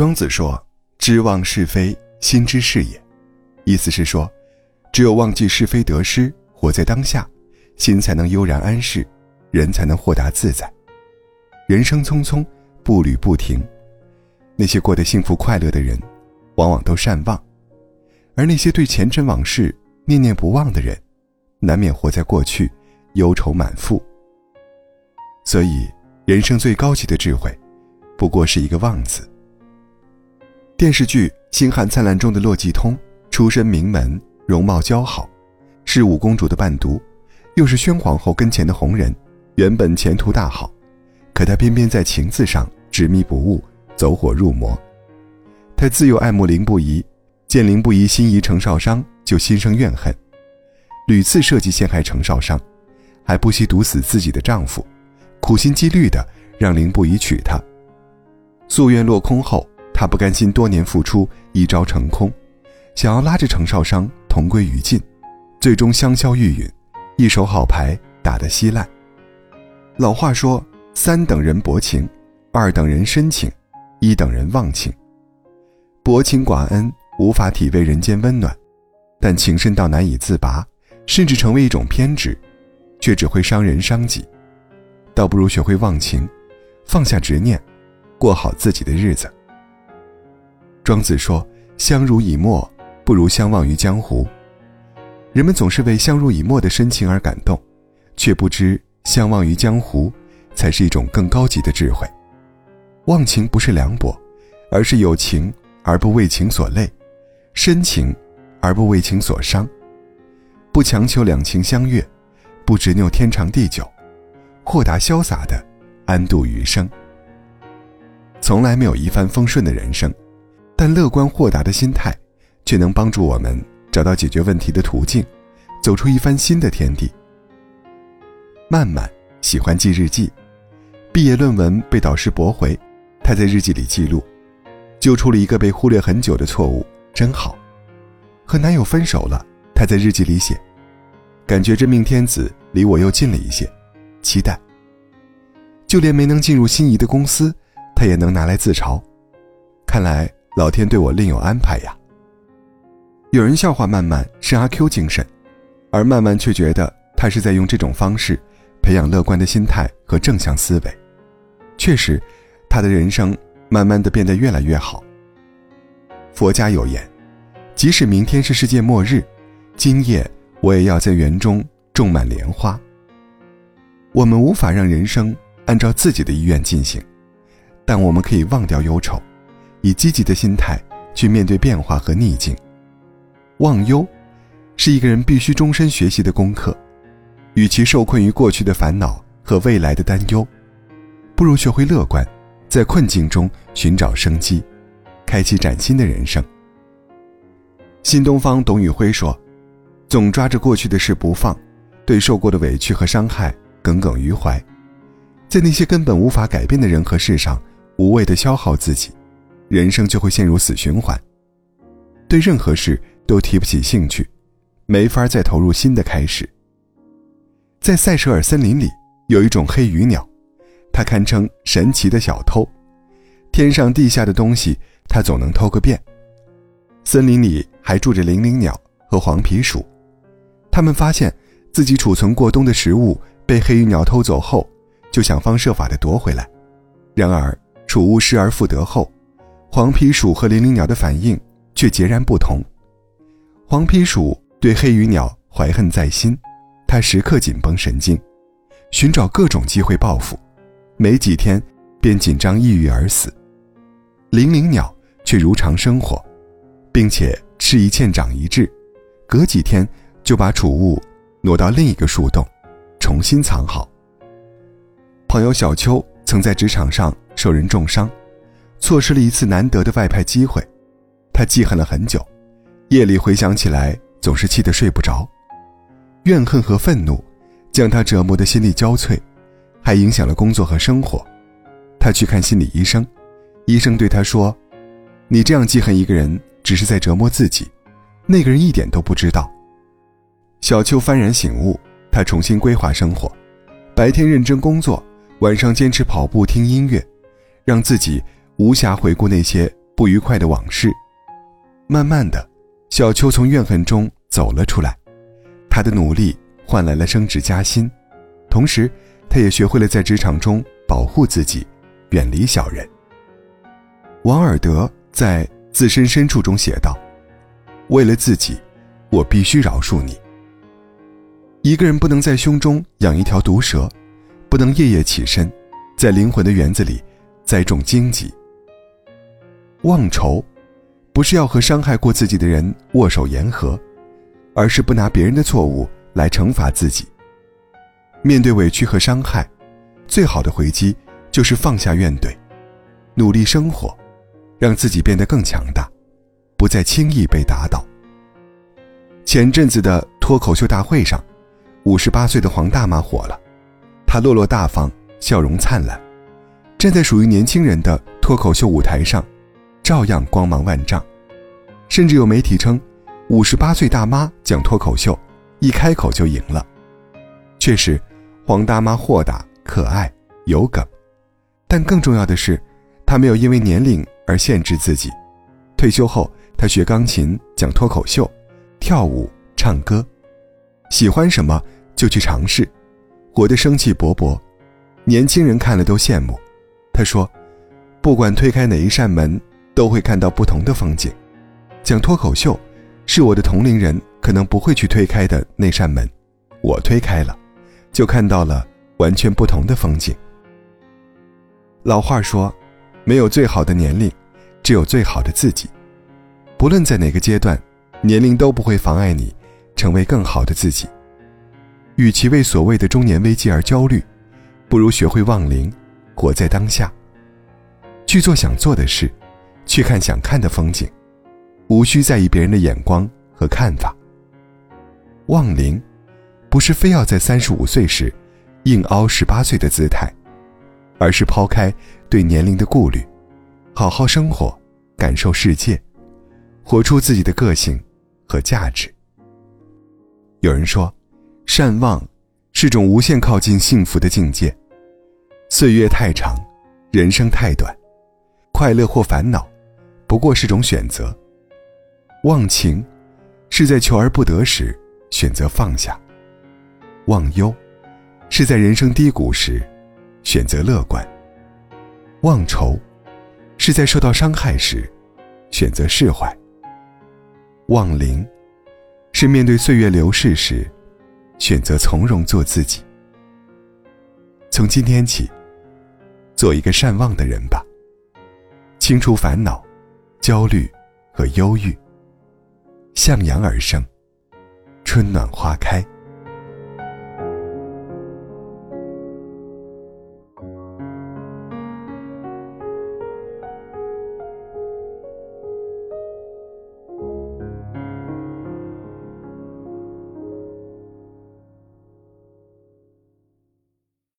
庄子说：“知忘是非，心之是也。”意思是说，只有忘记是非得失，活在当下，心才能悠然安适，人才能豁达自在。人生匆匆，步履不停，那些过得幸福快乐的人，往往都善忘；而那些对前尘往事念念不忘的人，难免活在过去，忧愁满腹。所以，人生最高级的智慧，不过是一个“忘”字。电视剧《星汉灿烂》中的洛季通，出身名门，容貌姣好，是五公主的伴读，又是宣皇后跟前的红人，原本前途大好，可他偏偏在情字上执迷不悟，走火入魔。他自幼爱慕凌不疑，见凌不疑心仪程少商，就心生怨恨，屡次设计陷害程少商，还不惜毒死自己的丈夫，苦心积虑的让凌不疑娶她。夙愿落空后。他不甘心多年付出一朝成空，想要拉着程少商同归于尽，最终香消玉殒，一手好牌打得稀烂。老话说：“三等人薄情，二等人深情，一等人忘情。”薄情寡恩无法体味人间温暖，但情深到难以自拔，甚至成为一种偏执，却只会伤人伤己。倒不如学会忘情，放下执念，过好自己的日子。庄子说：“相濡以沫，不如相忘于江湖。”人们总是为相濡以沫的深情而感动，却不知相忘于江湖，才是一种更高级的智慧。忘情不是凉薄，而是有情而不为情所累，深情而不为情所伤。不强求两情相悦，不执拗天长地久，豁达潇洒的安度余生。从来没有一帆风顺的人生。但乐观豁达的心态，却能帮助我们找到解决问题的途径，走出一番新的天地。曼曼喜欢记日记，毕业论文被导师驳回，他在日记里记录，揪出了一个被忽略很久的错误，真好。和男友分手了，他在日记里写，感觉真命天子离我又近了一些，期待。就连没能进入心仪的公司，他也能拿来自嘲，看来。老天对我另有安排呀。有人笑话曼曼是阿 Q 精神，而曼曼却觉得他是在用这种方式培养乐观的心态和正向思维。确实，他的人生慢慢的变得越来越好。佛家有言，即使明天是世界末日，今夜我也要在园中种满莲花。我们无法让人生按照自己的意愿进行，但我们可以忘掉忧愁。以积极的心态去面对变化和逆境，忘忧是一个人必须终身学习的功课。与其受困于过去的烦恼和未来的担忧，不如学会乐观，在困境中寻找生机，开启崭新的人生。新东方董宇辉说：“总抓着过去的事不放，对受过的委屈和伤害耿耿于怀，在那些根本无法改变的人和事上无谓的消耗自己。”人生就会陷入死循环，对任何事都提不起兴趣，没法再投入新的开始。在塞舌尔森林里，有一种黑羽鸟，它堪称神奇的小偷，天上地下的东西它总能偷个遍。森林里还住着灵灵鸟和黄皮鼠，他们发现自己储存过冬的食物被黑羽鸟偷走后，就想方设法的夺回来，然而储物失而复得后。黄皮鼠和灵灵鸟的反应却截然不同。黄皮鼠对黑羽鸟怀恨在心，它时刻紧绷神经，寻找各种机会报复，没几天便紧张抑郁而死。灵灵鸟却如常生活，并且吃一堑长一智，隔几天就把储物挪到另一个树洞，重新藏好。朋友小秋曾在职场上受人重伤。错失了一次难得的外派机会，他记恨了很久，夜里回想起来总是气得睡不着，怨恨和愤怒将他折磨得心力交瘁，还影响了工作和生活。他去看心理医生，医生对他说：“你这样记恨一个人，只是在折磨自己，那个人一点都不知道。”小秋幡然醒悟，他重新规划生活，白天认真工作，晚上坚持跑步听音乐，让自己。无暇回顾那些不愉快的往事。慢慢的，小秋从怨恨中走了出来，他的努力换来了升职加薪，同时，他也学会了在职场中保护自己，远离小人。王尔德在《自身深处》中写道：“为了自己，我必须饶恕你。”一个人不能在胸中养一条毒蛇，不能夜夜起身，在灵魂的园子里栽种荆棘。忘仇，不是要和伤害过自己的人握手言和，而是不拿别人的错误来惩罚自己。面对委屈和伤害，最好的回击就是放下怨怼，努力生活，让自己变得更强大，不再轻易被打倒。前阵子的脱口秀大会上，五十八岁的黄大妈火了，她落落大方，笑容灿烂，站在属于年轻人的脱口秀舞台上。照样光芒万丈，甚至有媒体称，五十八岁大妈讲脱口秀，一开口就赢了。确实，黄大妈豁达可爱有梗，但更重要的是，她没有因为年龄而限制自己。退休后，她学钢琴、讲脱口秀、跳舞、唱歌，喜欢什么就去尝试，活得生气勃勃，年轻人看了都羡慕。她说：“不管推开哪一扇门。”都会看到不同的风景。讲脱口秀，是我的同龄人可能不会去推开的那扇门，我推开了，就看到了完全不同的风景。老话说，没有最好的年龄，只有最好的自己。不论在哪个阶段，年龄都不会妨碍你成为更好的自己。与其为所谓的中年危机而焦虑，不如学会忘灵，活在当下，去做想做的事。去看想看的风景，无需在意别人的眼光和看法。忘龄，不是非要在三十五岁时，硬凹十八岁的姿态，而是抛开对年龄的顾虑，好好生活，感受世界，活出自己的个性和价值。有人说，善忘是种无限靠近幸福的境界。岁月太长，人生太短，快乐或烦恼。不过是种选择。忘情，是在求而不得时选择放下；忘忧，是在人生低谷时选择乐观；忘愁，是在受到伤害时选择释怀；忘灵，是面对岁月流逝时选择从容做自己。从今天起，做一个善忘的人吧，清除烦恼。焦虑和忧郁，向阳而生，春暖花开。